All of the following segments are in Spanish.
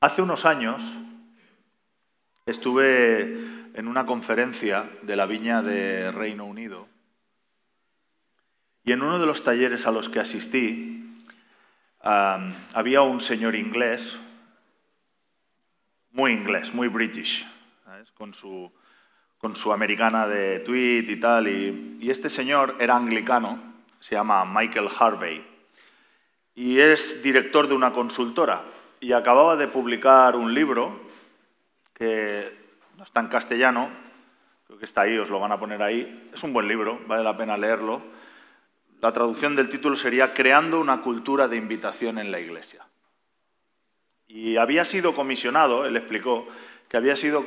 Hace unos años estuve en una conferencia de la Viña de Reino Unido y en uno de los talleres a los que asistí había un señor inglés, muy inglés, muy british, Con, su, americana de tweet y tal. Y este señor era anglicano, se llama Michael Harvey, y es director de una consultora y acababa de publicar un libro que no está en castellano, creo que está ahí, os lo van a poner ahí. Es un buen libro, vale la pena leerlo. La traducción del título sería Creando una cultura de invitación en la Iglesia. Y había sido comisionado, él explicó, que había sido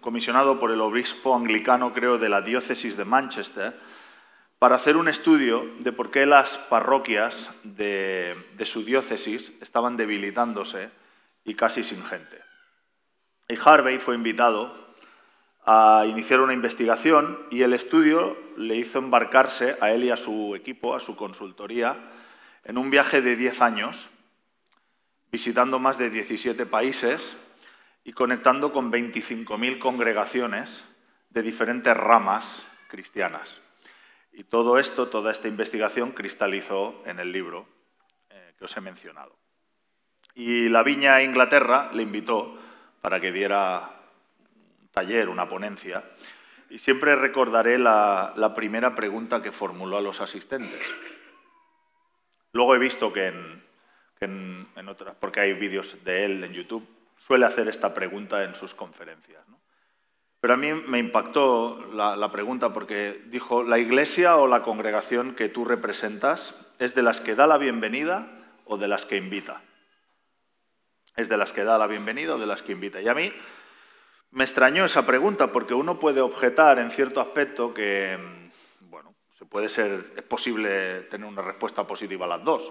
comisionado por el obispo anglicano, creo, de la diócesis de Manchester, para hacer un estudio de por qué las parroquias de, su diócesis estaban debilitándose y casi sin gente. Y Harvey fue invitado a iniciar una investigación y el estudio le hizo embarcarse a él y a su equipo, a su consultoría, en un viaje de 10 años, visitando más de 17 países y conectando con 25.000 congregaciones de diferentes ramas cristianas. Y todo esto, toda esta investigación cristalizó en el libro eh, que os he mencionado. Y la Viña Inglaterra le invitó para que diera un taller, una ponencia, y siempre recordaré la, primera pregunta que formuló a los asistentes. Luego he visto que en, otras, porque hay vídeos de él en YouTube, suele hacer esta pregunta en sus conferencias. Pero a mí me impactó la, pregunta porque dijo, ¿la iglesia o la congregación que tú representas es de las que da la bienvenida o de las que invita? ¿Es de las que da la bienvenida o de las que invita? Y a mí me extrañó esa pregunta porque uno puede objetar en cierto aspecto que, bueno, se puede ser, es posible tener una respuesta positiva a las dos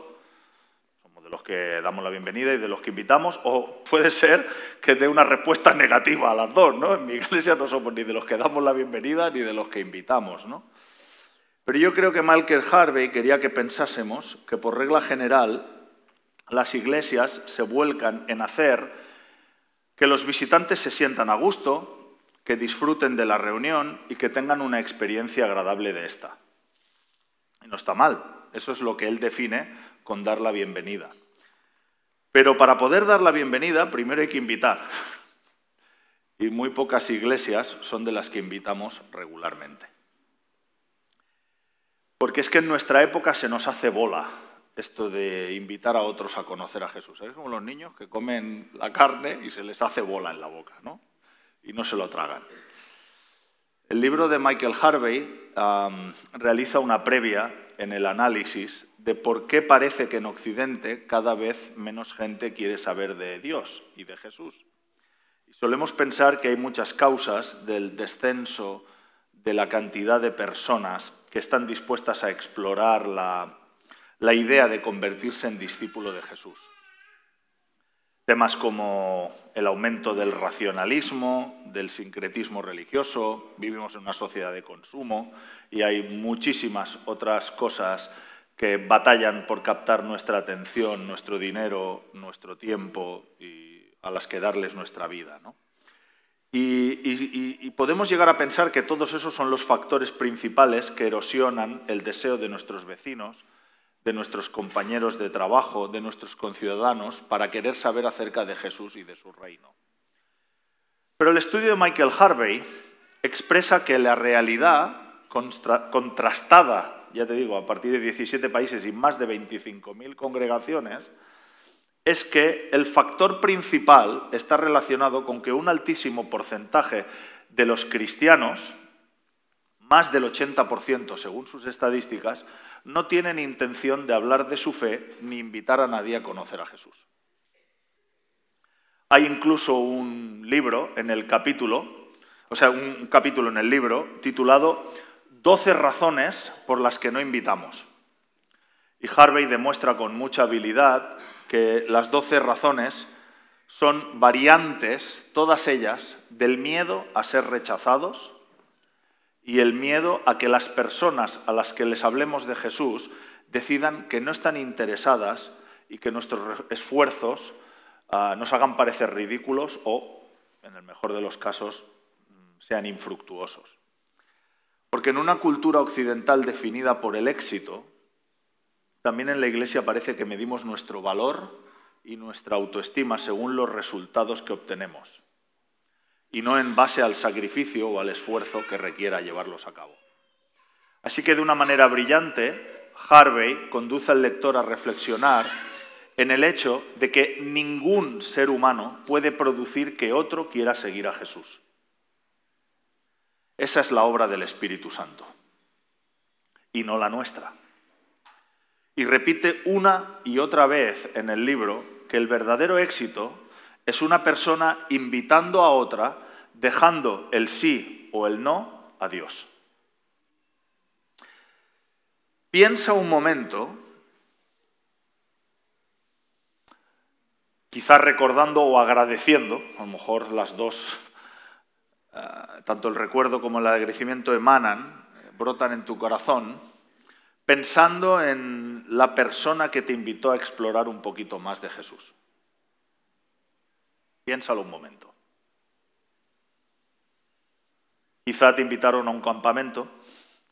de los que damos la bienvenida y de los que invitamos, o puede ser que dé una respuesta negativa a las dos, ¿no? En mi iglesia no somos ni de los que damos la bienvenida ni de los que invitamos, ¿no? Pero yo creo que Michael Harvey quería que pensásemos que por regla general las iglesias se vuelcan en hacer que los visitantes se sientan a gusto, que disfruten de la reunión y que tengan una experiencia agradable de esta. Y no está mal, eso es lo que él define con dar la bienvenida. Pero para poder dar la bienvenida, primero hay que invitar. Y muy pocas iglesias son de las que invitamos regularmente. Porque es que en nuestra época se nos hace bola esto de invitar a otros a conocer a Jesús. Es como los niños que comen la carne y se les hace bola en la boca, ¿no? Y no se lo tragan. El libro de Michael Harvey realiza una previa en el análisis de por qué parece que en Occidente cada vez menos gente quiere saber de Dios y de Jesús. Y solemos pensar que hay muchas causas del descenso de la cantidad de personas que están dispuestas a explorar la, la idea de convertirse en discípulo de Jesús. Temas como el aumento del racionalismo, del sincretismo religioso, vivimos en una sociedad de consumo y hay muchísimas otras cosas que batallan por captar nuestra atención, nuestro dinero, nuestro tiempo y a las que darles nuestra vida. y, podemos llegar a pensar que todos esos son los factores principales que erosionan el deseo de nuestros vecinos, de nuestros compañeros de trabajo, de nuestros conciudadanos, para querer saber acerca de Jesús y de su reino. Pero el estudio de Michael Harvey expresa que la realidad contrastada ya te digo, a partir de 17 países y más de 25.000 congregaciones, es que el factor principal está relacionado con que un altísimo porcentaje de los cristianos, más del 80% según sus estadísticas, no tienen intención de hablar de su fe ni invitar a nadie a conocer a Jesús. Hay incluso un libro en el capítulo, o sea, un capítulo en el libro titulado 12 razones por las que no invitamos. Y Harvey demuestra con mucha habilidad que las 12 razones son variantes, todas ellas, del miedo a ser rechazados y el miedo a que las personas a las que les hablemos de Jesús decidan que no están interesadas y que nuestros esfuerzos ah, nos hagan parecer ridículos o, en el mejor de los casos, mm, sean infructuosos. Porque en una cultura occidental definida por el éxito, también en la Iglesia parece que medimos nuestro valor y nuestra autoestima según los resultados que obtenemos y no en base al sacrificio o al esfuerzo que requiera llevarlos a cabo. Así que de una manera brillante, Harvey conduce al lector a reflexionar en el hecho de que ningún ser humano puede producir que otro quiera seguir a Jesús. Esa es la obra del Espíritu Santo y no la nuestra. Y repite una y otra vez en el libro que el verdadero éxito es una persona invitando a otra, dejando el sí o el no a Dios. Piensa un momento, quizás recordando o agradeciendo, a lo mejor las dos, tanto el recuerdo como el agradecimiento emanan, brotan en tu corazón, pensando en la persona que te invitó a explorar un poquito más de Jesús. Piénsalo un momento. Quizá te invitaron a un campamento,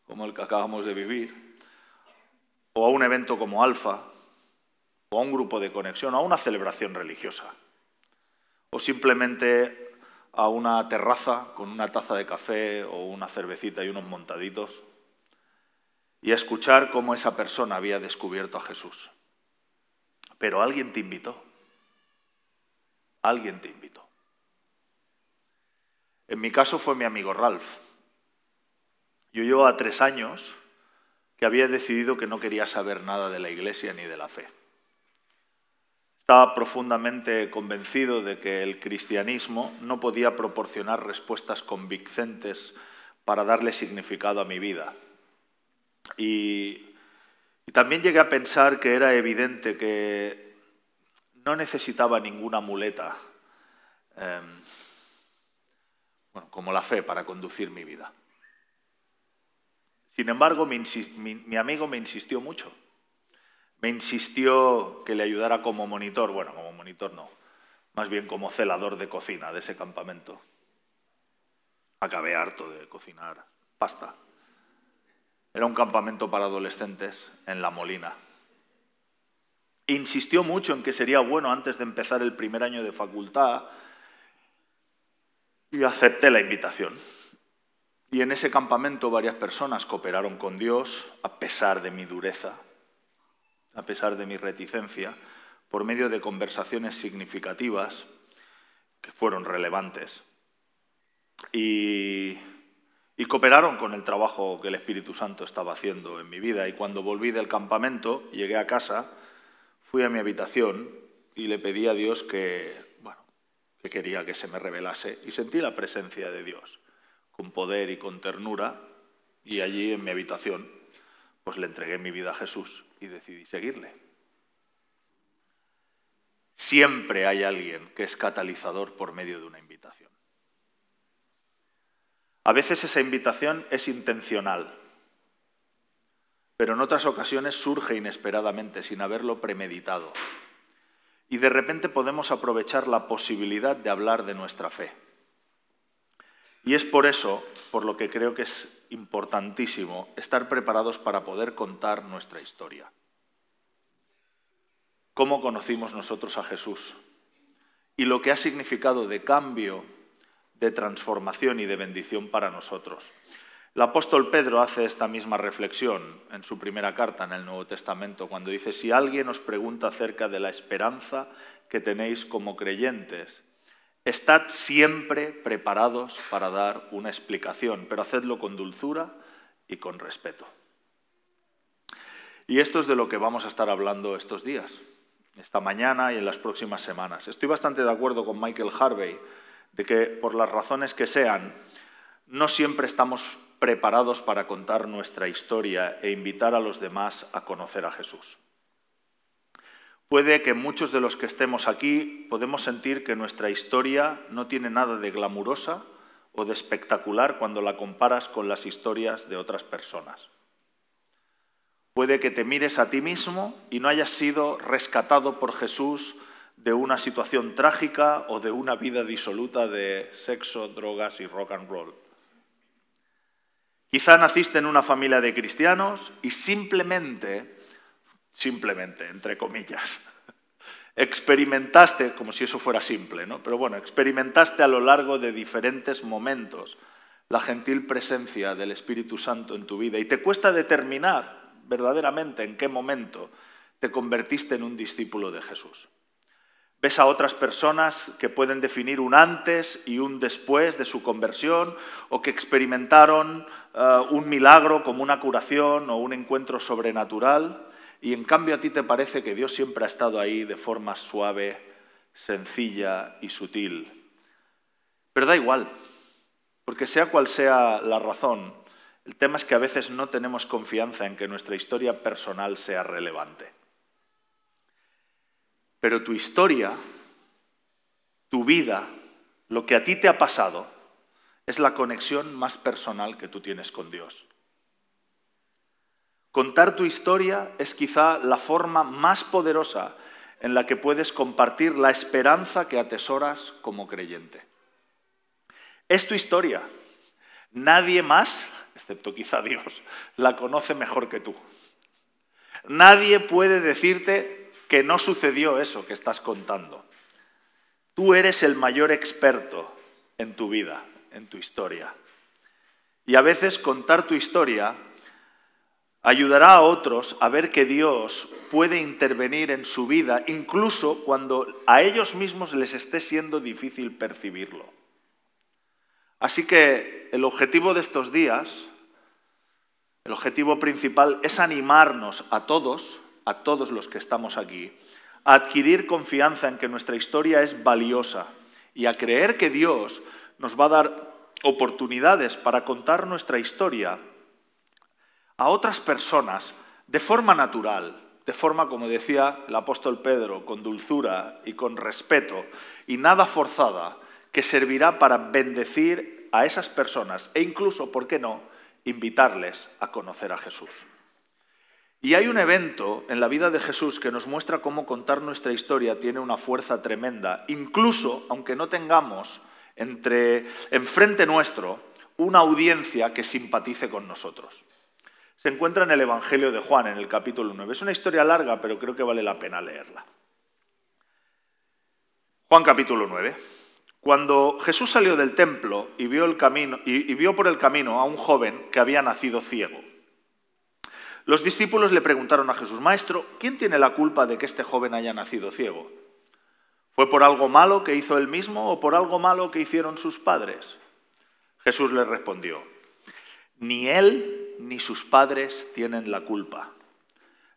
como el que acabamos de vivir, o a un evento como Alfa, o a un grupo de conexión, o a una celebración religiosa, o simplemente a una terraza con una taza de café o una cervecita y unos montaditos, y a escuchar cómo esa persona había descubierto a Jesús. Pero alguien te invitó. Alguien te invitó. En mi caso fue mi amigo Ralph. Yo llevo a tres años que había decidido que no quería saber nada de la iglesia ni de la fe. Estaba profundamente convencido de que el cristianismo no podía proporcionar respuestas convincentes para darle significado a mi vida. Y, también llegué a pensar que era evidente que no necesitaba ninguna muleta, em, como la fe, para conducir mi vida. Sin embargo, mi, amigo me insistió mucho. Me insistió que le ayudara como monitor, bueno, como monitor no, más bien como celador de cocina de ese campamento. Acabé harto de cocinar pasta. Era un campamento para adolescentes en La Molina. Insistió mucho en que sería bueno antes de empezar el primer año de facultad y acepté la invitación. Y en ese campamento varias personas cooperaron con Dios a pesar de mi dureza, a pesar de mi reticencia, por medio de conversaciones significativas que fueron relevantes. Y, cooperaron con el trabajo que el Espíritu Santo estaba haciendo en mi vida. Y cuando volví del campamento, llegué a casa, fui a mi habitación y le pedí a Dios que, bueno, que quería que se me revelase y sentí la presencia de Dios con poder y con ternura y allí en mi habitación pues le entregué mi vida a Jesús y decidí seguirle. Siempre hay alguien que es catalizador por medio de una invitación. A veces esa invitación es intencional, pero en otras ocasiones surge inesperadamente, sin haberlo premeditado. Y de repente podemos aprovechar la posibilidad de hablar de nuestra fe. Y es por eso, por lo que creo que es importantísimo, estar preparados para poder contar nuestra historia. ¿Cómo conocimos nosotros a Jesús? Y lo que ha significado de cambio, de transformación y de bendición para nosotros. El apóstol Pedro hace esta misma reflexión en su primera carta en el Nuevo Testamento, cuando dice, si alguien os pregunta acerca de la esperanza que tenéis como creyentes, estad siempre preparados para dar una explicación, pero hacedlo con dulzura y con respeto. Y esto es de lo que vamos a estar hablando estos días, esta mañana y en las próximas semanas. Estoy bastante de acuerdo con Michael Harvey de que por las razones que sean, no siempre estamos preparados para contar nuestra historia e invitar a los demás a conocer a Jesús. Puede que muchos de los que estemos aquí podemos sentir que nuestra historia no tiene nada de glamurosa o de espectacular cuando la comparas con las historias de otras personas. Puede que te mires a ti mismo y no hayas sido rescatado por Jesús de una situación trágica o de una vida disoluta de sexo, drogas y rock and roll. Quizá naciste en una familia de cristianos y simplemente, simplemente, entre comillas, experimentaste, como si eso fuera simple, ¿no? Pero bueno, experimentaste a lo largo de diferentes momentos la gentil presencia del Espíritu Santo en tu vida y te cuesta determinar verdaderamente en qué momento te convertiste en un discípulo de Jesús. Ves a otras personas que pueden definir un antes y un después de su conversión o que experimentaron eh, un milagro como una curación o un encuentro sobrenatural y en cambio a ti te parece que Dios siempre ha estado ahí de forma suave, sencilla y sutil. Pero da igual, porque sea cual sea la razón, el tema es que a veces no tenemos confianza en que nuestra historia personal sea relevante. Pero tu historia, tu vida, lo que a ti te ha pasado, es la conexión más personal que tú tienes con Dios. Contar tu historia es quizá la forma más poderosa en la que puedes compartir la esperanza que atesoras como creyente. Es tu historia. Nadie más, excepto quizá Dios, la conoce mejor que tú. Nadie puede decirte que no sucedió eso que estás contando. Tú eres el mayor experto en tu vida, en tu historia. Y a veces contar tu historia ayudará a otros a ver que Dios puede intervenir en su vida, incluso cuando a ellos mismos les esté siendo difícil percibirlo. Así que el objetivo de estos días, el objetivo principal es animarnos a todos, a todos los que estamos aquí, a adquirir confianza en que nuestra historia es valiosa y a creer que Dios nos va a dar oportunidades para contar nuestra historia a otras personas de forma natural, de forma, como decía el apóstol Pedro, con dulzura y con respeto y nada forzada, que servirá para bendecir a esas personas e incluso, ¿por qué no?, invitarles a conocer a Jesús. Y hay un evento en la vida de Jesús que nos muestra cómo contar nuestra historia tiene una fuerza tremenda, incluso aunque no tengamos entre enfrente nuestro una audiencia que simpatice con nosotros se encuentra en el Evangelio de Juan, en el capítulo 9. Es una historia larga, pero creo que vale la pena leerla. Juan capítulo 9. Cuando Jesús salió del templo y vio, el camino, y vio por el camino a un joven que había nacido ciego, los discípulos le preguntaron a Jesús, Maestro, ¿quién tiene la culpa de que este joven haya nacido ciego? ¿Fue por algo malo que hizo él mismo o por algo malo que hicieron sus padres? Jesús le respondió, ni él ni sus padres tienen la culpa.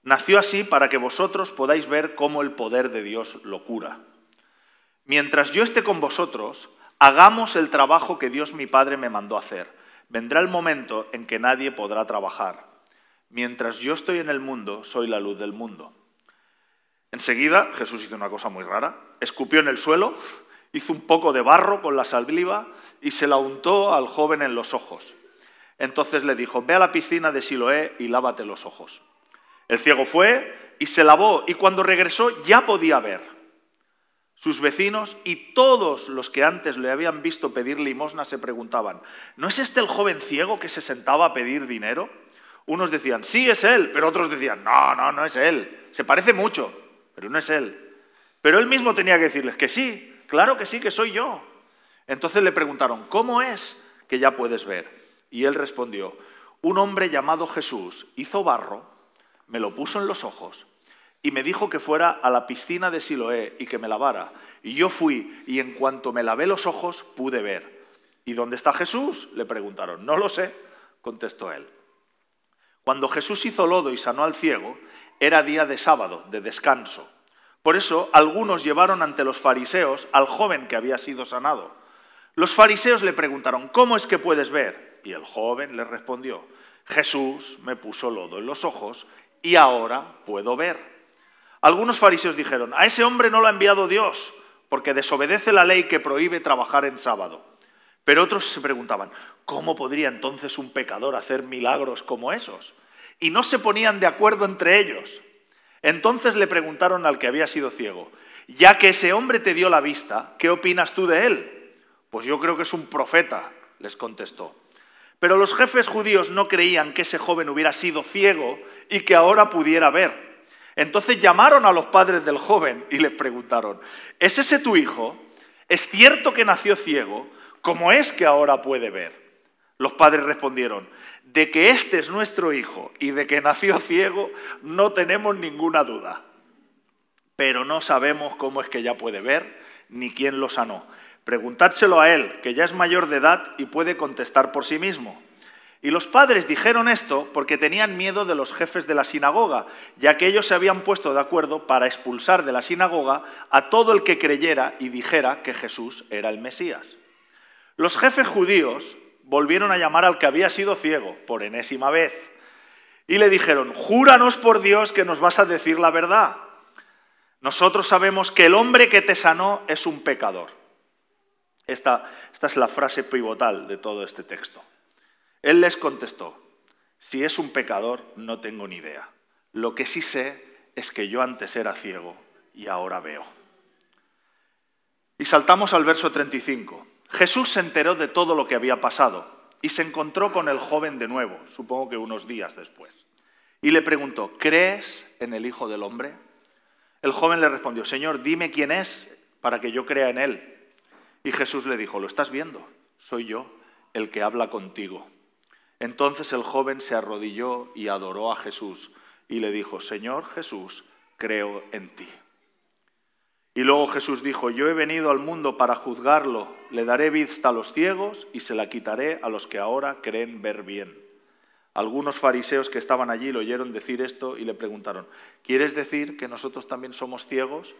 Nació así para que vosotros podáis ver cómo el poder de Dios lo cura. Mientras yo esté con vosotros, hagamos el trabajo que Dios mi Padre me mandó hacer. Vendrá el momento en que nadie podrá trabajar. Mientras yo estoy en el mundo, soy la luz del mundo. Enseguida Jesús hizo una cosa muy rara. Escupió en el suelo, hizo un poco de barro con la saliva y se la untó al joven en los ojos. Entonces le dijo, ve a la piscina de Siloé y lávate los ojos. El ciego fue y se lavó y cuando regresó ya podía ver. Sus vecinos y todos los que antes le habían visto pedir limosna se preguntaban, ¿no es este el joven ciego que se sentaba a pedir dinero? Unos decían, sí, es él, pero otros decían, no, no, no es él. Se parece mucho, pero no es él. Pero él mismo tenía que decirles que sí, claro que sí, que soy yo. Entonces le preguntaron, ¿cómo es que ya puedes ver? Y él respondió, un hombre llamado Jesús hizo barro, me lo puso en los ojos y me dijo que fuera a la piscina de Siloé y que me lavara. Y yo fui y en cuanto me lavé los ojos pude ver. ¿Y dónde está Jesús? Le preguntaron. No lo sé, contestó él. Cuando Jesús hizo lodo y sanó al ciego, era día de sábado, de descanso. Por eso algunos llevaron ante los fariseos al joven que había sido sanado. Los fariseos le preguntaron, ¿cómo es que puedes ver? Y el joven le respondió, Jesús me puso lodo en los ojos y ahora puedo ver. Algunos fariseos dijeron, a ese hombre no lo ha enviado Dios, porque desobedece la ley que prohíbe trabajar en sábado. Pero otros se preguntaban, ¿cómo podría entonces un pecador hacer milagros como esos? Y no se ponían de acuerdo entre ellos. Entonces le preguntaron al que había sido ciego, Ya que ese hombre te dio la vista, ¿qué opinas tú de él? Pues yo creo que es un profeta, les contestó. Pero los jefes judíos no creían que ese joven hubiera sido ciego y que ahora pudiera ver. Entonces llamaron a los padres del joven y les preguntaron, ¿es ese tu hijo? ¿Es cierto que nació ciego? ¿Cómo es que ahora puede ver? Los padres respondieron, de que este es nuestro hijo y de que nació ciego, no tenemos ninguna duda. Pero no sabemos cómo es que ya puede ver ni quién lo sanó. Preguntádselo a él, que ya es mayor de edad y puede contestar por sí mismo. Y los padres dijeron esto porque tenían miedo de los jefes de la sinagoga, ya que ellos se habían puesto de acuerdo para expulsar de la sinagoga a todo el que creyera y dijera que Jesús era el Mesías. Los jefes judíos volvieron a llamar al que había sido ciego por enésima vez y le dijeron, júranos por Dios que nos vas a decir la verdad. Nosotros sabemos que el hombre que te sanó es un pecador. Esta, es la frase pivotal de todo este texto. Él les contestó, si es un pecador no tengo ni idea. Lo que sí sé es que yo antes era ciego y ahora veo. Y saltamos al verso 35. Jesús se enteró de todo lo que había pasado y se encontró con el joven de nuevo, supongo que unos días después. Y le preguntó, ¿crees en el Hijo del Hombre? El joven le respondió, Señor, dime quién es para que yo crea en él. Y Jesús le dijo, lo estás viendo, soy yo el que habla contigo. Entonces el joven se arrodilló y adoró a Jesús y le dijo, Señor Jesús, creo en ti. Y luego Jesús dijo, yo he venido al mundo para juzgarlo, le daré vista a los ciegos y se la quitaré a los que ahora creen ver bien. Algunos fariseos que estaban allí lo oyeron decir esto y le preguntaron, ¿quieres decir que nosotros también somos ciegos?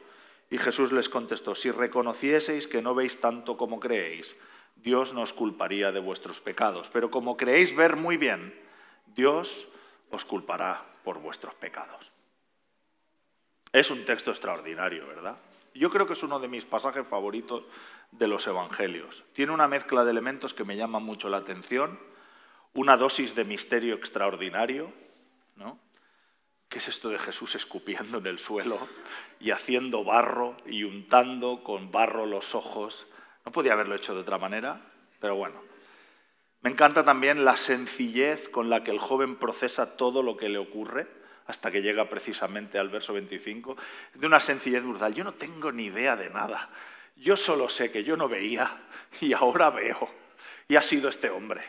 Y Jesús les contestó, si reconocieseis que no veis tanto como creéis, Dios nos culparía de vuestros pecados. Pero como creéis ver muy bien, Dios os culpará por vuestros pecados. Es un texto extraordinario, ¿verdad? Yo creo que es uno de mis pasajes favoritos de los Evangelios. Tiene una mezcla de elementos que me llaman mucho la atención una dosis de misterio extraordinario, ¿no? ¿Qué es esto de Jesús escupiendo en el suelo y haciendo barro y untando con barro los ojos? No podía haberlo hecho de otra manera, pero bueno. Me encanta también la sencillez con la que el joven procesa todo lo que le ocurre hasta que llega precisamente al verso 25. Es de una sencillez brutal. Yo no tengo ni idea de nada. Yo solo sé que yo no veía y ahora veo. Y ha sido este hombre.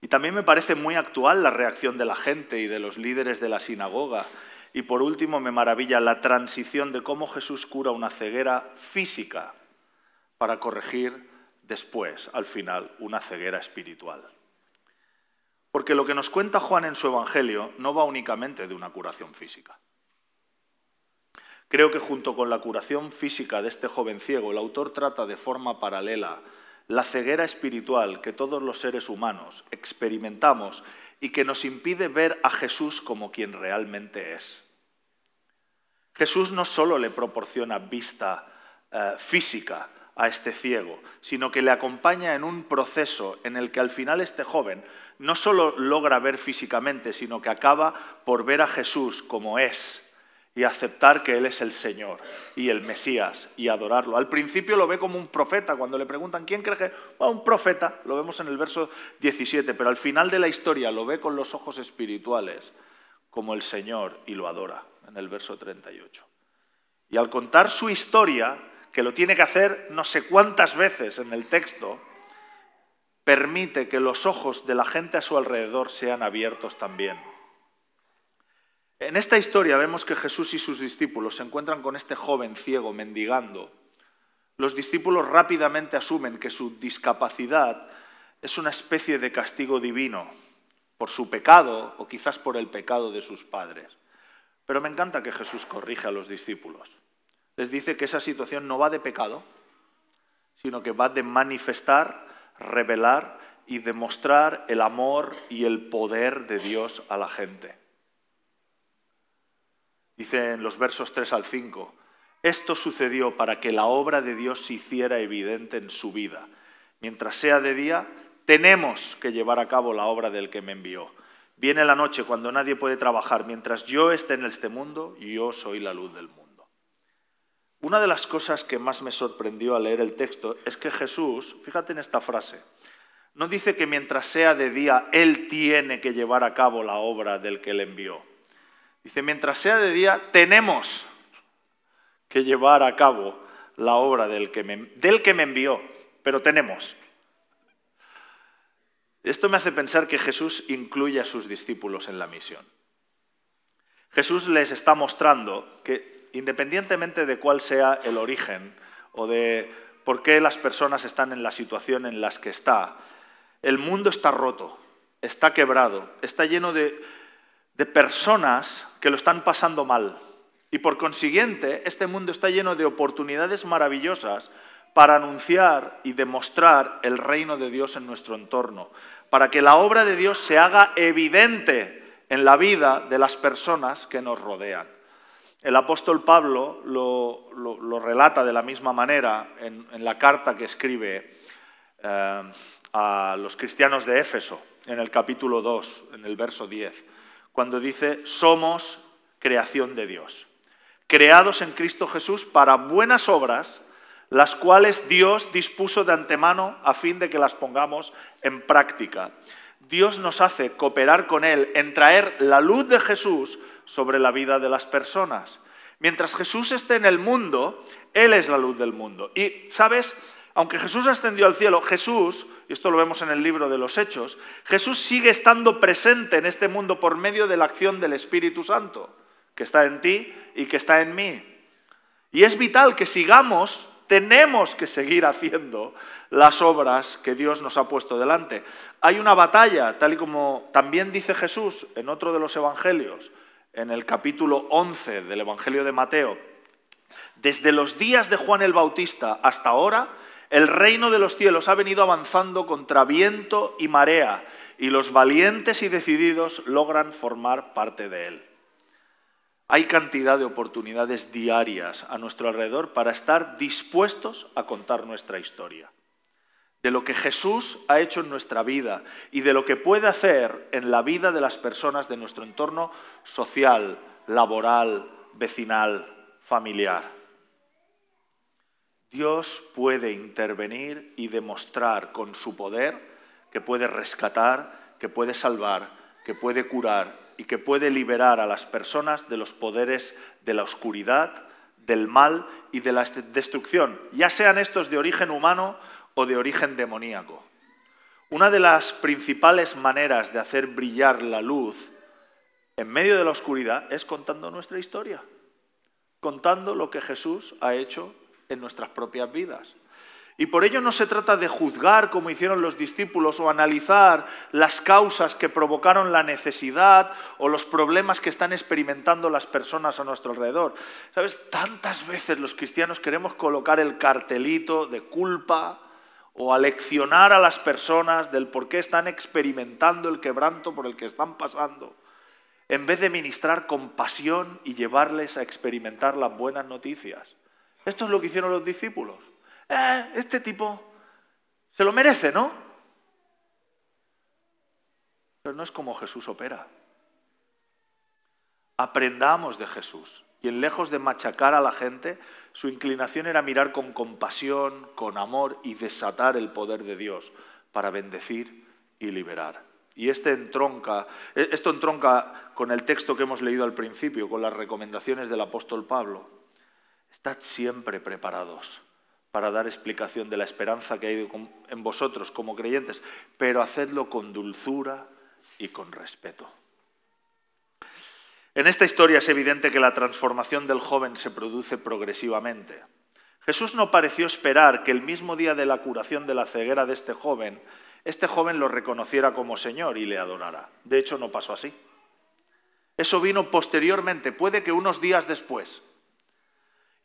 Y también me parece muy actual la reacción de la gente y de los líderes de la sinagoga. Y por último me maravilla la transición de cómo Jesús cura una ceguera física para corregir después, al final, una ceguera espiritual. Porque lo que nos cuenta Juan en su Evangelio no va únicamente de una curación física. Creo que junto con la curación física de este joven ciego, el autor trata de forma paralela la ceguera espiritual que todos los seres humanos experimentamos y que nos impide ver a Jesús como quien realmente es. Jesús no solo le proporciona vista eh, física a este ciego, sino que le acompaña en un proceso en el que al final este joven no solo logra ver físicamente, sino que acaba por ver a Jesús como es y aceptar que Él es el Señor y el Mesías y adorarlo. Al principio lo ve como un profeta, cuando le preguntan quién cree que un profeta, lo vemos en el verso 17, pero al final de la historia lo ve con los ojos espirituales como el Señor y lo adora, en el verso 38. Y al contar su historia, que lo tiene que hacer no sé cuántas veces en el texto, permite que los ojos de la gente a su alrededor sean abiertos también. En esta historia vemos que Jesús y sus discípulos se encuentran con este joven ciego mendigando. Los discípulos rápidamente asumen que su discapacidad es una especie de castigo divino por su pecado o quizás por el pecado de sus padres. Pero me encanta que Jesús corrija a los discípulos. Les dice que esa situación no va de pecado, sino que va de manifestar, revelar y demostrar el amor y el poder de Dios a la gente. Dice en los versos 3 al 5, esto sucedió para que la obra de Dios se hiciera evidente en su vida. Mientras sea de día, tenemos que llevar a cabo la obra del que me envió. Viene la noche cuando nadie puede trabajar. Mientras yo esté en este mundo, yo soy la luz del mundo. Una de las cosas que más me sorprendió al leer el texto es que Jesús, fíjate en esta frase, no dice que mientras sea de día, Él tiene que llevar a cabo la obra del que le envió. Dice, mientras sea de día, tenemos que llevar a cabo la obra del que me, del que me envió, pero tenemos. Esto me hace pensar que Jesús incluye a sus discípulos en la misión. Jesús les está mostrando que independientemente de cuál sea el origen o de por qué las personas están en la situación en las que está, el mundo está roto, está quebrado, está lleno de, de personas que lo están pasando mal. Y por consiguiente, este mundo está lleno de oportunidades maravillosas para anunciar y demostrar el reino de Dios en nuestro entorno, para que la obra de Dios se haga evidente en la vida de las personas que nos rodean. El apóstol Pablo lo, relata de la misma manera en, la carta que escribe eh, a los cristianos de Éfeso, en el capítulo 2, en el verso 10, cuando dice, somos creación de Dios, creados en Cristo Jesús para buenas obras, las cuales Dios dispuso de antemano a fin de que las pongamos en práctica. Dios nos hace cooperar con Él en traer la luz de Jesús sobre la vida de las personas. Mientras Jesús esté en el mundo, Él es la luz del mundo. Y, ¿sabes? Aunque Jesús ascendió al cielo, Jesús, y esto lo vemos en el libro de los Hechos, Jesús sigue estando presente en este mundo por medio de la acción del Espíritu Santo, que está en ti y que está en mí. Y es vital que sigamos tenemos que seguir haciendo las obras que Dios nos ha puesto delante. Hay una batalla, tal y como también dice Jesús en otro de los evangelios, en el capítulo 11 del Evangelio de Mateo. Desde los días de Juan el Bautista hasta ahora, el reino de los cielos ha venido avanzando contra viento y marea, y los valientes y decididos logran formar parte de él. Hay cantidad de oportunidades diarias a nuestro alrededor para estar dispuestos a contar nuestra historia, de lo que Jesús ha hecho en nuestra vida y de lo que puede hacer en la vida de las personas de nuestro entorno social, laboral, vecinal, familiar. Dios puede intervenir y demostrar con su poder que puede rescatar, que puede salvar, que puede curar y que puede liberar a las personas de los poderes de la oscuridad, del mal y de la destrucción, ya sean estos de origen humano o de origen demoníaco. Una de las principales maneras de hacer brillar la luz en medio de la oscuridad es contando nuestra historia, contando lo que Jesús ha hecho en nuestras propias vidas. Y por ello no se trata de juzgar como hicieron los discípulos o analizar las causas que provocaron la necesidad o los problemas que están experimentando las personas a nuestro alrededor. ¿Sabes? Tantas veces los cristianos queremos colocar el cartelito de culpa o aleccionar a las personas del por qué están experimentando el quebranto por el que están pasando, en vez de ministrar compasión y llevarles a experimentar las buenas noticias. Esto es lo que hicieron los discípulos. Eh, este tipo se lo merece, ¿no? Pero no es como Jesús opera. Aprendamos de Jesús. Y en lejos de machacar a la gente, su inclinación era mirar con compasión, con amor y desatar el poder de Dios para bendecir y liberar. Y este entronca, e, esto entronca con el texto que hemos leído al principio, con las recomendaciones del apóstol Pablo. Estad siempre preparados para dar explicación de la esperanza que hay en vosotros como creyentes, pero hacedlo con dulzura y con respeto. En esta historia es evidente que la transformación del joven se produce progresivamente. Jesús no pareció esperar que el mismo día de la curación de la ceguera de este joven, este joven lo reconociera como Señor y le adorara. De hecho, no pasó así. Eso vino posteriormente, puede que unos días después.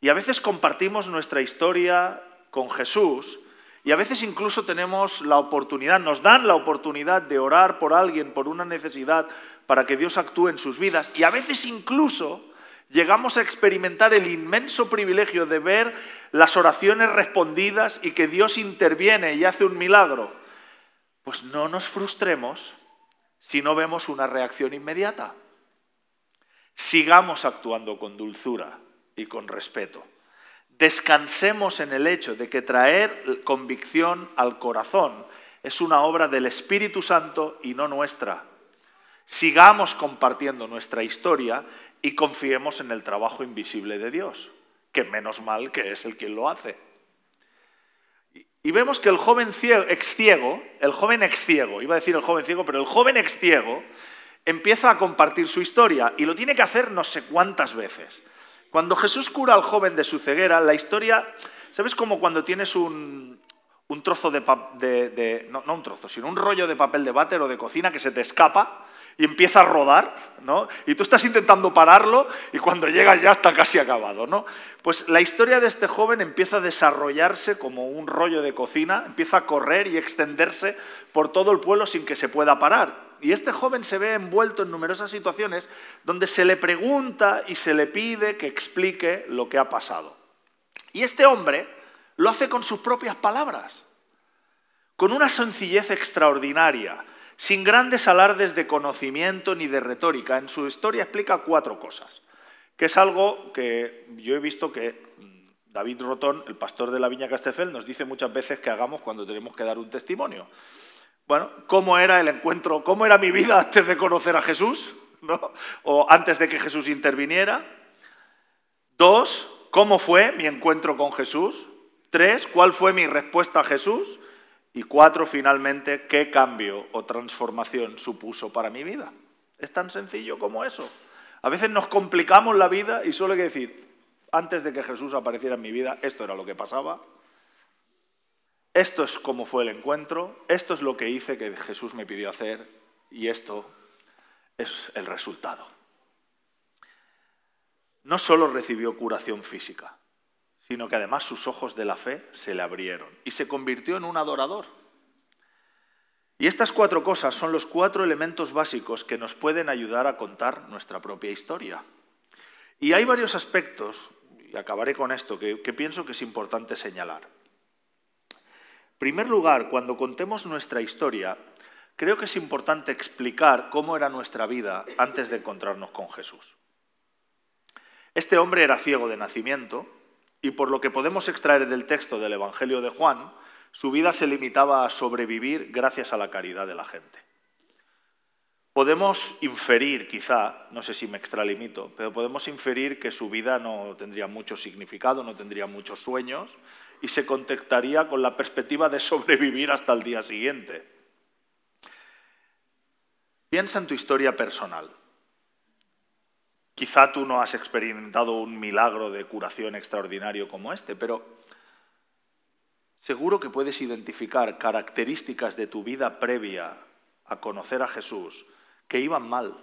Y a veces compartimos nuestra historia con Jesús y a veces incluso tenemos la oportunidad, nos dan la oportunidad de orar por alguien, por una necesidad, para que Dios actúe en sus vidas. Y a veces incluso llegamos a experimentar el inmenso privilegio de ver las oraciones respondidas y que Dios interviene y hace un milagro. Pues no nos frustremos si no vemos una reacción inmediata. Sigamos actuando con dulzura y con respeto. Descansemos en el hecho de que traer convicción al corazón es una obra del Espíritu Santo y no nuestra. Sigamos compartiendo nuestra historia y confiemos en el trabajo invisible de Dios, que menos mal que es el quien lo hace. Y vemos que el joven ex ciego, el joven ex ciego, iba a decir el joven ciego, pero el joven ex ciego empieza a compartir su historia y lo tiene que hacer no sé cuántas veces. Cuando Jesús cura al joven de su ceguera, la historia, ¿sabes como cuando tienes un, trozo de, no, un trozo, sino un rollo de papel de váter o de cocina que se te escapa y empieza a rodar, ¿no? Y tú estás intentando pararlo y cuando llegas ya está casi acabado, ¿no? Pues la historia de este joven empieza a desarrollarse como un rollo de cocina, empieza a correr y extenderse por todo el pueblo sin que se pueda parar. Y este joven se ve envuelto en numerosas situaciones donde se le pregunta y se le pide que explique lo que ha pasado. Y este hombre lo hace con sus propias palabras, con una sencillez extraordinaria sin grandes alardes de conocimiento ni de retórica. En su historia explica cuatro cosas, que es algo que yo he visto que mm, David Rotón, el pastor de la Viña Castefel, nos dice muchas veces que hagamos cuando tenemos que dar un testimonio. Bueno, ¿cómo era el encuentro, cómo era mi vida antes de conocer a Jesús? O antes de que Jesús interviniera. Dos, ¿cómo fue mi encuentro con Jesús? Tres, ¿cuál fue mi respuesta a Jesús? Y cuatro, finalmente, ¿qué cambio o transformación supuso para mi vida? Es tan sencillo como eso. A veces nos complicamos la vida y solo hay que decir, antes de que Jesús apareciera en mi vida, esto era lo que pasaba, esto es cómo fue el encuentro, esto es lo que hice que Jesús me pidió hacer y esto es el resultado. No solo recibió curación física, sino que además sus ojos de la fe se le abrieron y se convirtió en un adorador. Y estas cuatro cosas son los cuatro elementos básicos que nos pueden ayudar a contar nuestra propia historia. Y hay varios aspectos, y acabaré con esto, que, pienso que es importante señalar. Primer lugar, cuando contemos nuestra historia, creo que es importante explicar cómo era nuestra vida antes de encontrarnos con Jesús. Este hombre era ciego de nacimiento, y por lo que podemos extraer del texto del Evangelio de Juan, su vida se limitaba a sobrevivir gracias a la caridad de la gente. Podemos inferir, quizá, no sé si me extralimito, pero podemos inferir que su vida no tendría mucho significado, no tendría muchos sueños y se contactaría con la perspectiva de sobrevivir hasta el día siguiente. Piensa en tu historia personal. Quizá tú no has experimentado un milagro de curación extraordinario como este, pero seguro que puedes identificar características de tu vida previa a conocer a Jesús que iban mal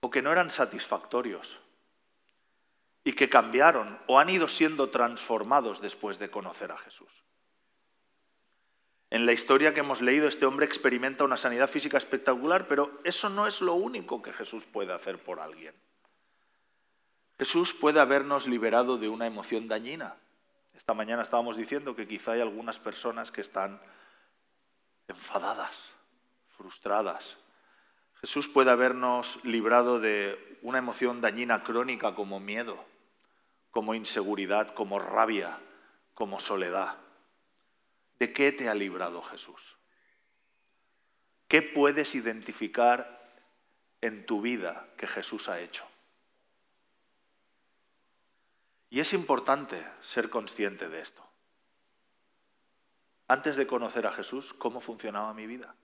o que no eran satisfactorios y que cambiaron o han ido siendo transformados después de conocer a Jesús. En la historia que hemos leído, este hombre experimenta una sanidad física espectacular, pero eso no es lo único que Jesús puede hacer por alguien. Jesús puede habernos liberado de una emoción dañina. Esta mañana estábamos diciendo que quizá hay algunas personas que están enfadadas, frustradas. Jesús puede habernos librado de una emoción dañina crónica como miedo, como inseguridad, como rabia, como soledad. ¿De qué te ha librado Jesús? ¿Qué puedes identificar en tu vida que Jesús ha hecho? Y es importante ser consciente de esto. Antes de conocer a Jesús, ¿cómo funcionaba mi vida?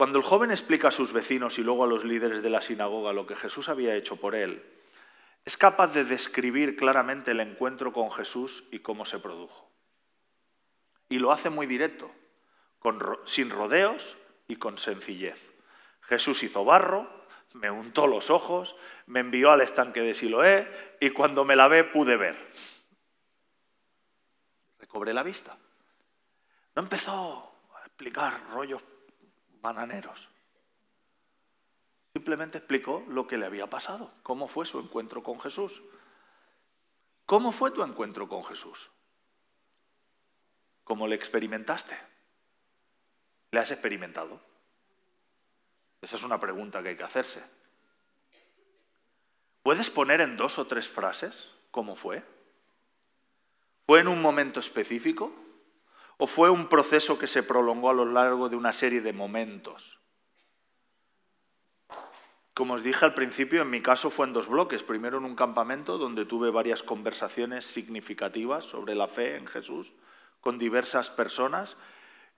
Cuando el joven explica a sus vecinos y luego a los líderes de la sinagoga lo que Jesús había hecho por él, es capaz de describir claramente el encuentro con Jesús y cómo se produjo. Y lo hace muy directo, sin rodeos y con sencillez. Jesús hizo barro, me untó los ojos, me envió al estanque de Siloé y cuando me lavé pude ver. Recobré la vista. No empezó a explicar rollos bananeros. Simplemente explicó lo que le había pasado, cómo fue su encuentro con Jesús. ¿Cómo fue tu encuentro con Jesús? ¿Cómo le experimentaste? ¿Le has experimentado? Esa es una pregunta que hay que hacerse. ¿Puedes poner en dos o tres frases cómo fue? ¿Fue en un momento específico? ¿O fue un proceso que se prolongó a lo largo de una serie de momentos? Como os dije al principio, en mi caso fue en dos bloques. Primero en un campamento donde tuve varias conversaciones significativas sobre la fe en Jesús con diversas personas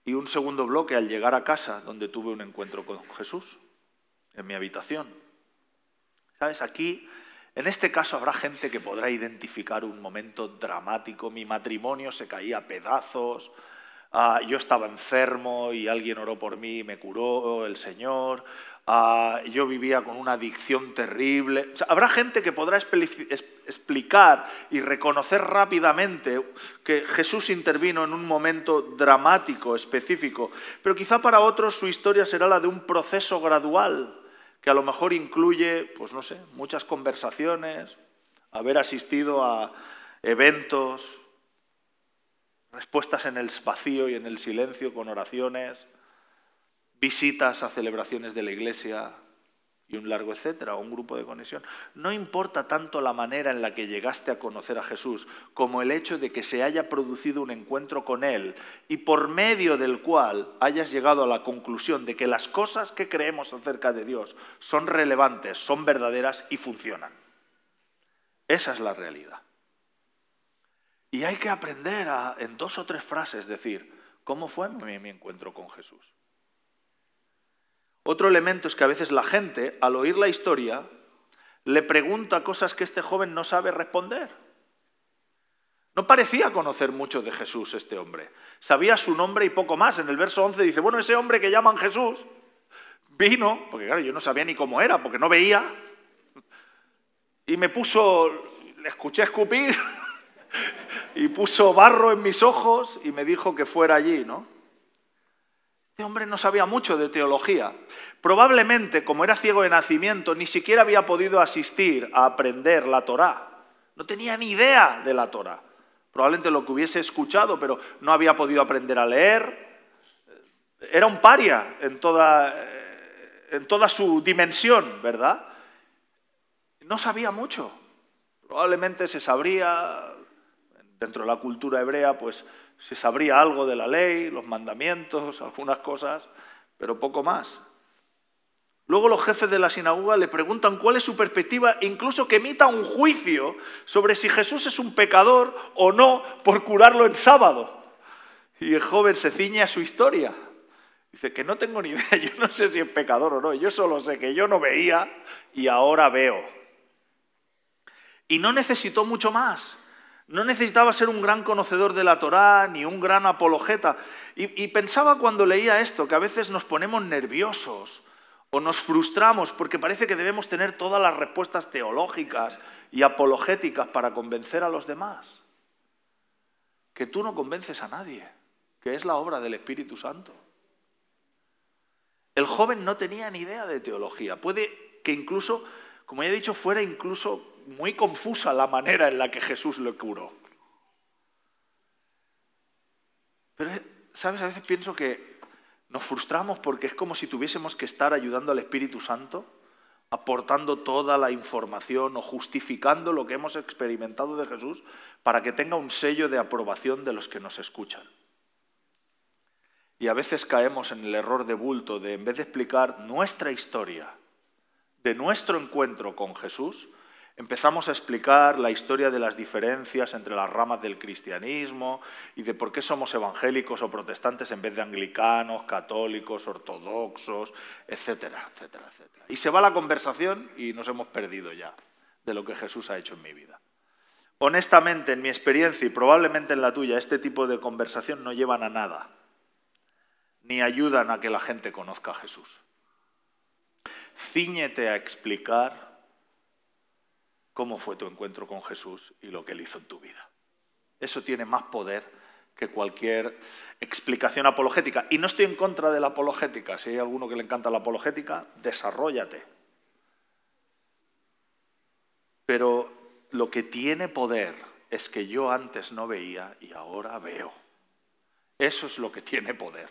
y un segundo bloque al llegar a casa donde tuve un encuentro con Jesús en mi habitación. ¿Sabes? Aquí, en este caso, habrá gente que podrá identificar un momento dramático. Mi matrimonio se caía a pedazos, ah, yo estaba enfermo y alguien oró por mí y me curó el Señor. Ah, yo vivía con una adicción terrible. habrá gente que podrá explicar y reconocer rápidamente que Jesús intervino en un momento dramático, específico, pero quizá para otros su historia será la de un proceso gradual que a lo mejor incluye, pues no sé, muchas conversaciones, haber asistido a eventos, respuestas en el vacío y en el silencio con oraciones, visitas a celebraciones de la iglesia y un largo etcétera, o un grupo de conexión. No importa tanto la manera en la que llegaste a conocer a Jesús, como el hecho de que se haya producido un encuentro con Él y por medio del cual hayas llegado a la conclusión de que las cosas que creemos acerca de Dios son relevantes, son verdaderas y funcionan. Esa es la realidad. Y hay que aprender a, en dos o tres frases, decir, ¿cómo fue mi encuentro con Jesús? Otro elemento es que a veces la gente, al oír la historia, le pregunta cosas que este joven no sabe responder. No parecía conocer mucho de Jesús este hombre. Sabía su nombre y poco más. En el verso 11 dice, bueno, ese hombre que llaman Jesús vino, porque claro, yo no sabía ni cómo era, porque no veía, y me puso, le escuché escupir, y puso barro en mis ojos y me dijo que fuera allí, ¿no? Este hombre no sabía mucho de teología. Probablemente, como era ciego de nacimiento, ni siquiera había podido asistir a aprender la Torá. No tenía ni idea de la Torá. Probablemente lo que hubiese escuchado, pero no había podido aprender a leer. Era un paria en toda, en toda su dimensión, ¿verdad? No sabía mucho. Probablemente se sabría, dentro de la cultura hebrea, pues se sabría algo de la ley, los mandamientos, algunas cosas, pero poco más. Luego los jefes de la sinagoga le preguntan cuál es su perspectiva, incluso que emita un juicio sobre si Jesús es un pecador o no por curarlo en sábado. Y el joven se ciñe a su historia. Dice que no tengo ni idea, yo no sé si es pecador o no, yo solo sé que yo no veía y ahora veo. Y no necesitó mucho más. No necesitaba ser un gran conocedor de la Torá ni un gran apologeta. Y, pensaba cuando leía esto que a veces nos ponemos nerviosos o nos frustramos porque parece que debemos tener todas las respuestas teológicas y apologéticas para convencer a los demás. Que tú no convences a nadie, que es la obra del Espíritu Santo. El joven no tenía ni idea de teología. Puede que incluso, como ya he dicho, fuera incluso muy confusa la manera en la que Jesús lo curó. Pero, ¿sabes? A veces pienso que nos frustramos porque es como si tuviésemos que estar ayudando al Espíritu Santo, aportando toda la información o justificando lo que hemos experimentado de Jesús para que tenga un sello de aprobación de los que nos escuchan. Y a veces caemos en el error de bulto de, en vez de explicar nuestra historia, de nuestro encuentro con Jesús, Empezamos a explicar la historia de las diferencias entre las ramas del cristianismo y de por qué somos evangélicos o protestantes en vez de anglicanos, católicos, ortodoxos, etcétera, etcétera, etcétera. Y se va la conversación y nos hemos perdido ya de lo que Jesús ha hecho en mi vida. Honestamente, en mi experiencia y probablemente en la tuya, este tipo de conversación no llevan a nada, ni ayudan a que la gente conozca a Jesús. Cíñete a explicar cómo fue tu encuentro con Jesús y lo que Él hizo en tu vida. Eso tiene más poder que cualquier explicación apologética. Y no estoy en contra de la apologética. Si hay alguno que le encanta la apologética, desarrollate. Pero lo que tiene poder es que yo antes no veía y ahora veo. Eso es lo que tiene poder.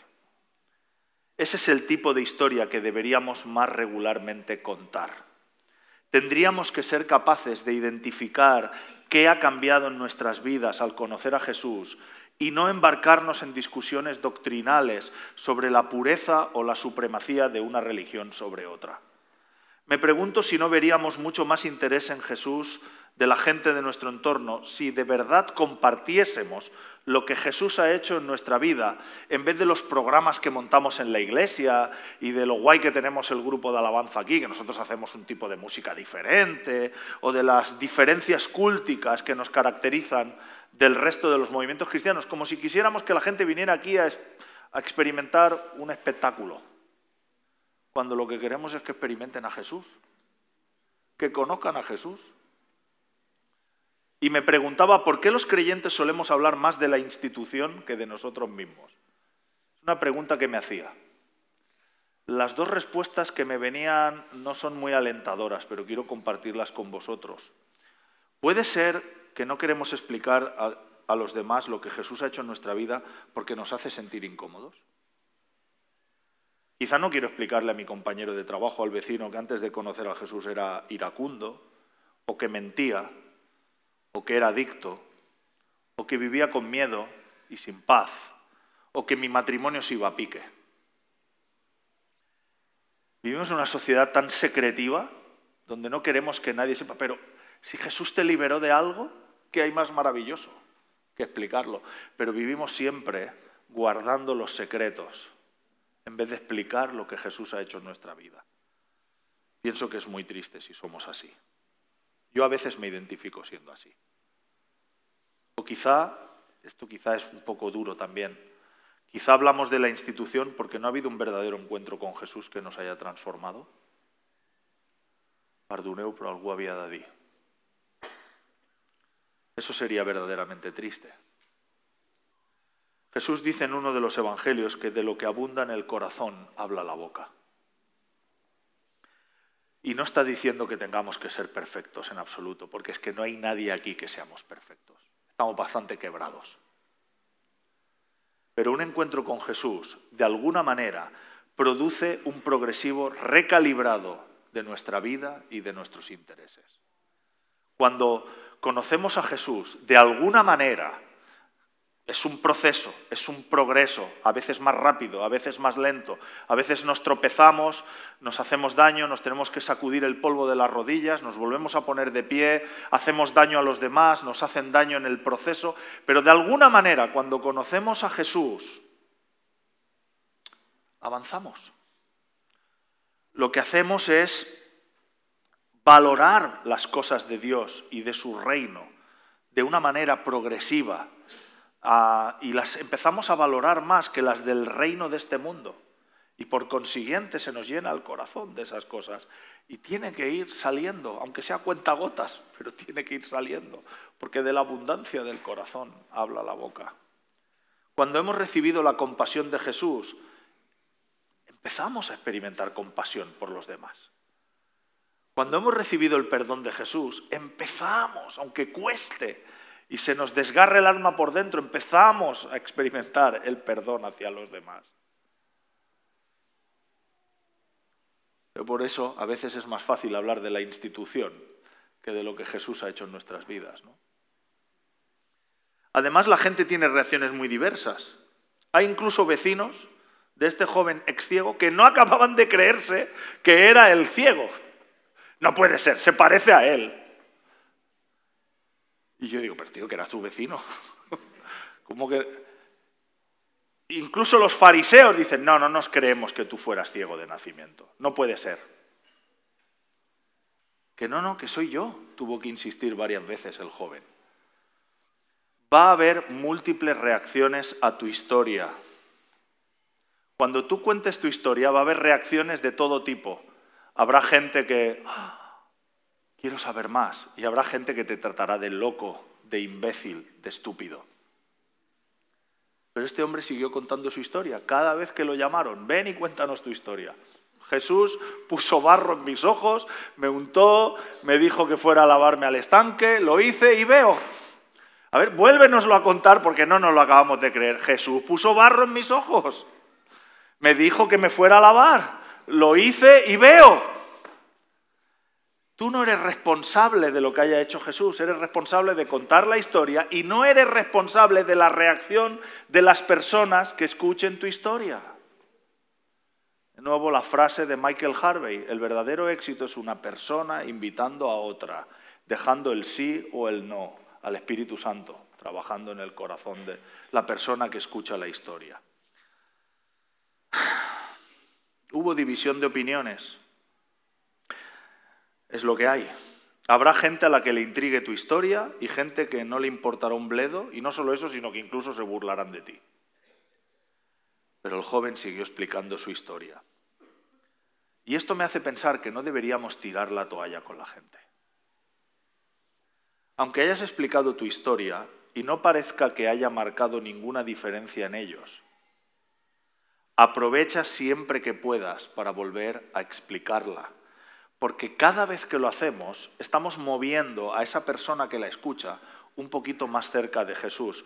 Ese es el tipo de historia que deberíamos más regularmente contar tendríamos que ser capaces de identificar qué ha cambiado en nuestras vidas al conocer a Jesús y no embarcarnos en discusiones doctrinales sobre la pureza o la supremacía de una religión sobre otra. Me pregunto si no veríamos mucho más interés en Jesús de la gente de nuestro entorno si de verdad compartiésemos lo que Jesús ha hecho en nuestra vida, en vez de los programas que montamos en la iglesia y de lo guay que tenemos el grupo de alabanza aquí, que nosotros hacemos un tipo de música diferente, o de las diferencias cúlticas que nos caracterizan del resto de los movimientos cristianos, como si quisiéramos que la gente viniera aquí a, a experimentar un espectáculo, cuando lo que queremos es que experimenten a Jesús, que conozcan a Jesús. Y me preguntaba por qué los creyentes solemos hablar más de la institución que de nosotros mismos. Una pregunta que me hacía. Las dos respuestas que me venían no son muy alentadoras, pero quiero compartirlas con vosotros. Puede ser que no queremos explicar a, a, los demás lo que Jesús ha hecho en nuestra vida porque nos hace sentir incómodos. Quizá no quiero explicarle a mi compañero de trabajo, al vecino, que antes de conocer a Jesús era iracundo o que mentía o que era adicto, o que vivía con miedo y sin paz, o que mi matrimonio se iba a pique. Vivimos en una sociedad tan secretiva donde no queremos que nadie sepa, pero si Jesús te liberó de algo, ¿qué hay más maravilloso que explicarlo? Pero vivimos siempre guardando los secretos en vez de explicar lo que Jesús ha hecho en nuestra vida. Pienso que es muy triste si somos así. Yo a veces me identifico siendo así. O quizá, esto quizá es un poco duro también, quizá hablamos de la institución porque no ha habido un verdadero encuentro con Jesús que nos haya transformado. Perdoneu, pero algo había de. Eso sería verdaderamente triste. Jesús dice en uno de los evangelios que de lo que abunda en el corazón habla la boca. Y no está diciendo que tengamos que ser perfectos en absoluto, porque es que no hay nadie aquí que seamos perfectos. Estamos bastante quebrados. Pero un encuentro con Jesús, de alguna manera, produce un progresivo recalibrado de nuestra vida y de nuestros intereses. Cuando conocemos a Jesús, de alguna manera, es un proceso, es un progreso, a veces más rápido, a veces más lento, a veces nos tropezamos, nos hacemos daño, nos tenemos que sacudir el polvo de las rodillas, nos volvemos a poner de pie, hacemos daño a los demás, nos hacen daño en el proceso, pero de alguna manera cuando conocemos a Jesús, avanzamos. Lo que hacemos es valorar las cosas de Dios y de su reino de una manera progresiva, y las empezamos a valorar más que las del reino de este mundo. Y por consiguiente se nos llena el corazón de esas cosas. Y tiene que ir saliendo, aunque sea cuentagotas, pero tiene que ir saliendo, porque de la abundancia del corazón habla la boca. Cuando hemos recibido la compasión de Jesús, empezamos a experimentar compasión por los demás. Cuando hemos recibido el perdón de Jesús, empezamos, aunque cueste, y se nos desgarra el alma por dentro, empezamos a experimentar el perdón hacia los demás. Pero por eso a veces es más fácil hablar de la institución que de lo que Jesús ha hecho en nuestras vidas. Además, la gente tiene reacciones muy diversas. Hay incluso vecinos de este joven ex ciego que no acababan de creerse que era el ciego. No puede ser, se parece a él. Y yo digo, pero tío, que era su vecino. ¿Cómo que...? Incluso los fariseos dicen, no, no nos creemos que tú fueras ciego de nacimiento. No puede ser. Que no, no, que soy yo, tuvo que insistir varias veces el joven. Va a haber múltiples reacciones a tu historia. Cuando tú cuentes tu historia va a haber reacciones de todo tipo. Habrá gente que, quiero saber más. Y habrá gente que te tratará de loco, de imbécil, de estúpido. Pero este hombre siguió contando su historia. Cada vez que lo llamaron, ven y cuéntanos tu historia. Jesús puso barro en mis ojos, me untó, me dijo que fuera a lavarme al estanque, lo hice y veo. A ver, vuélvenoslo a contar porque no nos lo acabamos de creer. Jesús puso barro en mis ojos. Me dijo que me fuera a lavar. Lo hice y veo. Tú no eres responsable de lo que haya hecho Jesús, eres responsable de contar la historia y no eres responsable de la reacción de las personas que escuchen tu historia. De nuevo la frase de Michael Harvey, el verdadero éxito es una persona invitando a otra, dejando el sí o el no al Espíritu Santo, trabajando en el corazón de la persona que escucha la historia. Hubo división de opiniones, es lo que hay. Habrá gente a la que le intrigue tu historia y gente que no le importará un bledo, y no solo eso, sino que incluso se burlarán de ti. Pero el joven siguió explicando su historia. Y esto me hace pensar que no deberíamos tirar la toalla con la gente. Aunque hayas explicado tu historia y no parezca que haya marcado ninguna diferencia en ellos, aprovecha siempre que puedas para volver a explicarla porque cada vez que lo hacemos estamos moviendo a esa persona que la escucha un poquito más cerca de Jesús.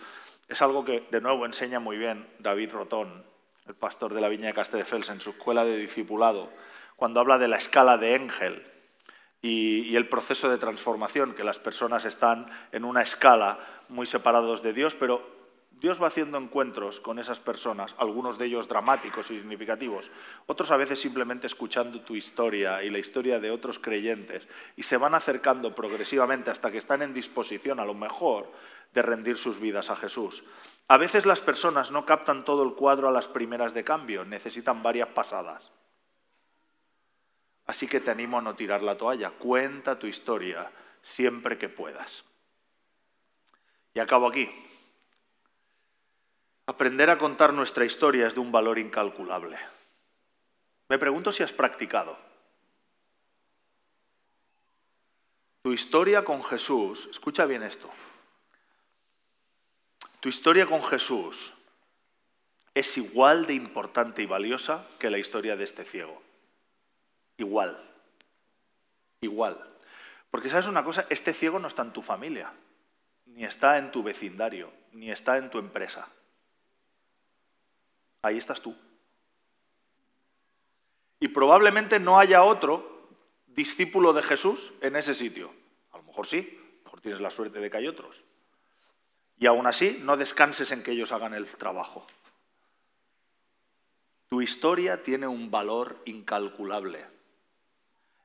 Es algo que de nuevo enseña muy bien David Rotón, el pastor de la Viña de Castelldefels, en su escuela de discipulado, cuando habla de la escala de Engel y, y el proceso de transformación, que las personas están en una escala muy separados de Dios, pero Dios va haciendo encuentros con esas personas, algunos de ellos dramáticos y significativos, otros a veces simplemente escuchando tu historia y la historia de otros creyentes, y se van acercando progresivamente hasta que están en disposición, a lo mejor, de rendir sus vidas a Jesús. A veces las personas no captan todo el cuadro a las primeras de cambio, necesitan varias pasadas. Así que te animo a no tirar la toalla, cuenta tu historia siempre que puedas. Y acabo aquí. Aprender a contar nuestra historia es de un valor incalculable. Me pregunto si has practicado. Tu historia con Jesús, escucha bien esto, tu historia con Jesús es igual de importante y valiosa que la historia de este ciego. Igual. Igual. Porque sabes una cosa, este ciego no está en tu familia, ni está en tu vecindario, ni está en tu empresa ahí estás tú. Y probablemente no haya otro discípulo de Jesús en ese sitio. A lo mejor sí, a lo mejor tienes la suerte de que hay otros. Y aún así, no descanses en que ellos hagan el trabajo. Tu historia tiene un valor incalculable.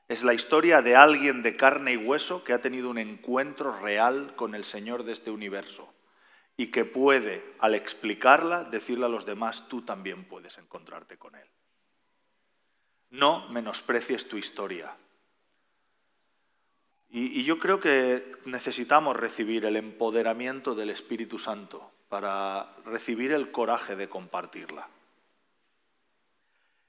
Es la historia de alguien de carne y hueso que ha tenido un encuentro real con el Señor de este universo y que puede, al explicarla, decirle a los demás, tú también puedes encontrarte con Él. No menosprecies tu historia. Y, yo creo que necesitamos recibir el empoderamiento del Espíritu Santo para recibir el coraje de compartirla.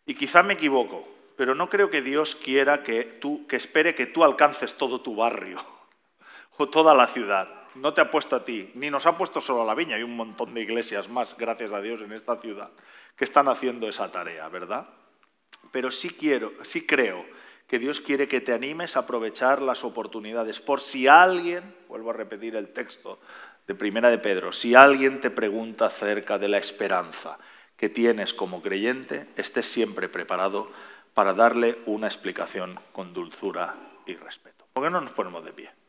Y quizá me equivoco, pero no creo que Dios quiera que tú, que espere que tú alcances todo tu barrio o toda la ciudad no te ha puesto a ti, ni nos ha puesto solo a la viña, hay un montón de iglesias más, gracias a Dios, en esta ciudad, que están haciendo esa tarea, ¿verdad? Pero sí quiero, sí creo que Dios quiere que te animes a aprovechar las oportunidades. Por si alguien, vuelvo a repetir el texto de Primera de Pedro, si alguien te pregunta acerca de la esperanza que tienes como creyente, estés siempre preparado para darle una explicación con dulzura y respeto. ¿Por qué no nos ponemos de pie?